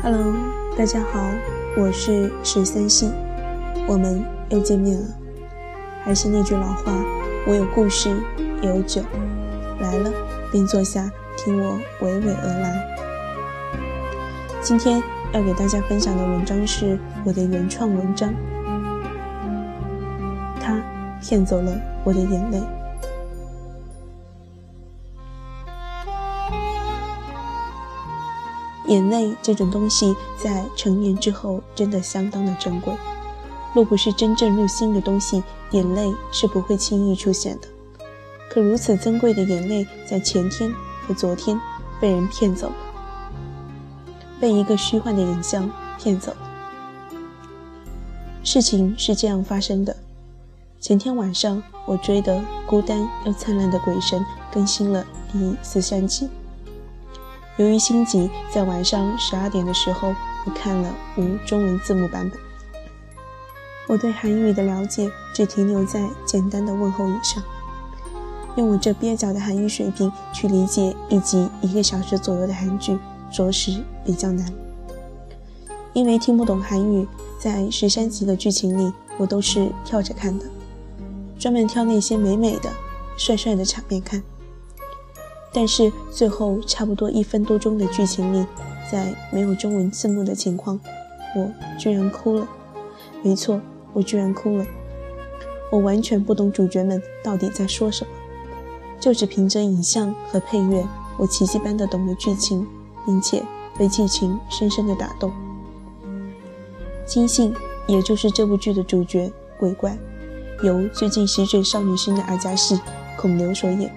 Hello，大家好，我是十三信，我们又见面了。还是那句老话，我有故事，也有酒，来了便坐下，听我娓娓而来。今天要给大家分享的文章是我的原创文章，他骗走了我的眼泪。眼泪这种东西，在成年之后真的相当的珍贵。若不是真正入心的东西，眼泪是不会轻易出现的。可如此珍贵的眼泪，在前天和昨天被人骗走了，被一个虚幻的影像骗走了。事情是这样发生的：前天晚上，我追的《孤单又灿烂的鬼神》更新了第四三集。由于心急，在晚上十二点的时候，我看了无中文字幕版本。我对韩语的了解只停留在简单的问候语上，用我这蹩脚的韩语水平去理解一集一个小时左右的韩剧，着实比较难。因为听不懂韩语，在十三集的剧情里，我都是跳着看的，专门挑那些美美的、帅帅的场面看。但是最后差不多一分多钟的剧情里，在没有中文字幕的情况，我居然哭了。没错，我居然哭了。我完全不懂主角们到底在说什么，就只凭着影像和配乐，我奇迹般的懂了剧情，并且被剧情深深的打动。金信，也就是这部剧的主角鬼怪，由最近席卷少女心的阿加西孔刘所演。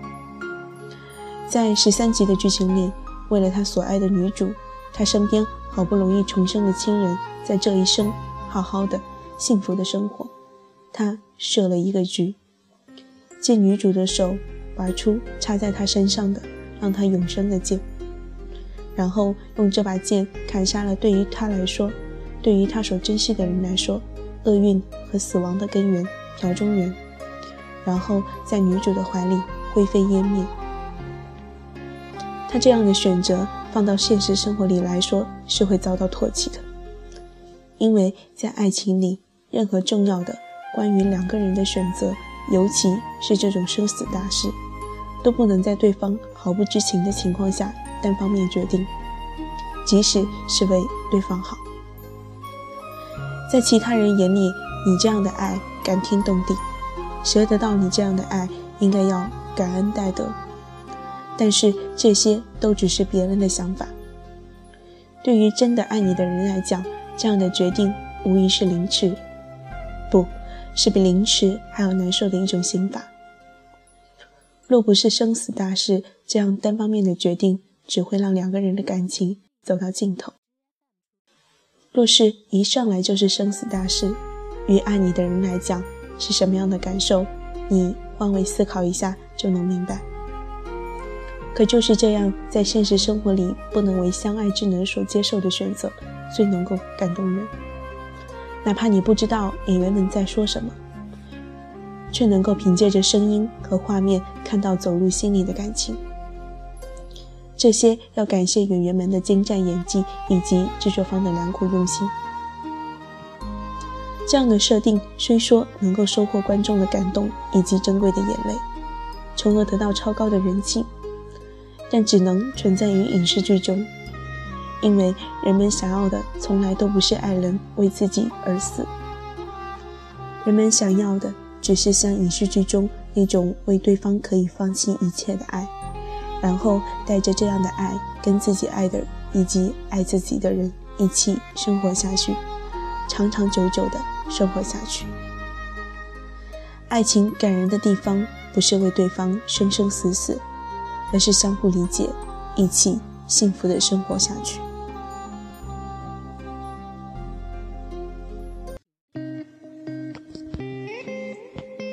在十三集的剧情里，为了他所爱的女主，他身边好不容易重生的亲人，在这一生好好的、幸福的生活，他设了一个局，借女主的手拔出插在他身上的让他永生的剑，然后用这把剑砍杀了对于他来说，对于他所珍惜的人来说，厄运和死亡的根源朴中原，然后在女主的怀里灰飞烟灭。他这样的选择放到现实生活里来说是会遭到唾弃的，因为在爱情里，任何重要的关于两个人的选择，尤其是这种生死大事，都不能在对方毫不知情的情况下单方面决定，即使是为对方好。在其他人眼里，你这样的爱感天动地，谁得到你这样的爱，应该要感恩戴德。但是这些都只是别人的想法。对于真的爱你的人来讲，这样的决定无疑是凌迟，不是比凌迟还要难受的一种刑罚。若不是生死大事，这样单方面的决定只会让两个人的感情走到尽头。若是一上来就是生死大事，于爱你的人来讲是什么样的感受？你换位思考一下就能明白。可就是这样，在现实生活里不能为相爱之人所接受的选择，最能够感动人。哪怕你不知道演员们在说什么，却能够凭借着声音和画面看到走入心里的感情。这些要感谢演员们的精湛演技以及制作方的良苦用心。这样的设定虽说能够收获观众的感动以及珍贵的眼泪，从而得到超高的人气。但只能存在于影视剧中，因为人们想要的从来都不是爱人为自己而死，人们想要的只是像影视剧中那种为对方可以放弃一切的爱，然后带着这样的爱跟自己爱的以及爱自己的人一起生活下去，长长久久的生活下去。爱情感人的地方不是为对方生生死死。而是相互理解，一起幸福的生活下去。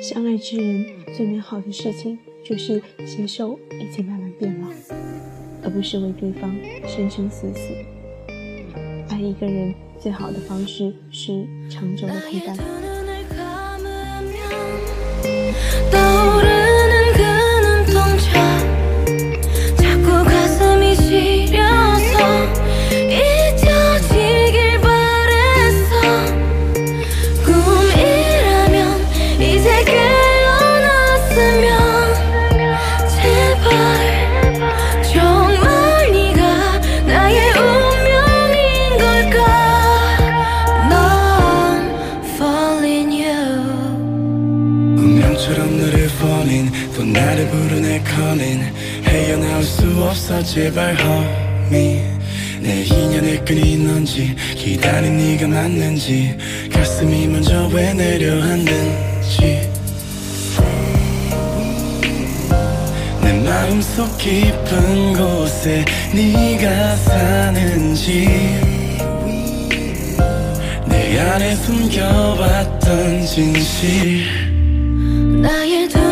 相爱之人最美好的事情，就是携手一起慢慢变老，而不是为对方生生死死。爱一个人最好的方式是长久的陪伴。 없어 제발 homie. 내 인연의 끈이 넌지 기다린 네가 맞는지 가슴이 먼저 왜 내려앉는지. 내 마음속 깊은 곳에 네가 사는지. 내 안에 숨겨왔던 진실. 나의 두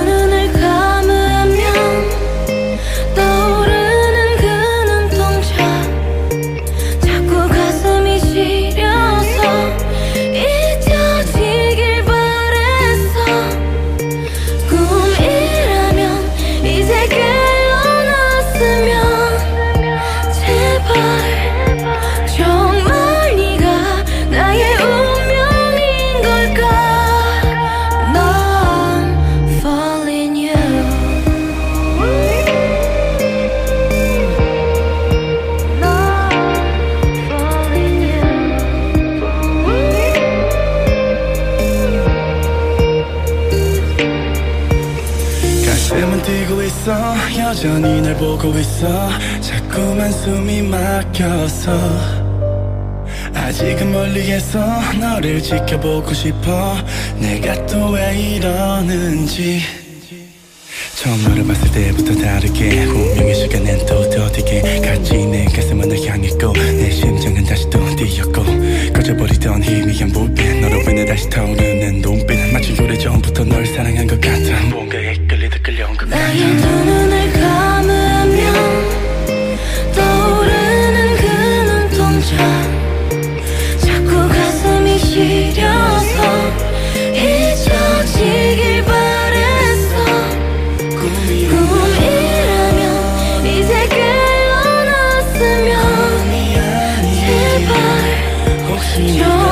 있어. 여전히 날 보고 있어. 자꾸만 숨이 막혀서. 아직은 멀리에서 너를 지켜보고 싶어. 내가 또 왜 이러는지. 처음 너를 봤을 때부터 다르게 운명의 시간엔 또 더디게 같이 내 가슴은 널 향했고 내 심장은 다시 또 뛰었고 꺼져버리던 희미한 불빛 너로 인해 다시 타오르 지려서 잊혀지길 바랬어. 꿈이라면 이제 깨어났으면 제발 좀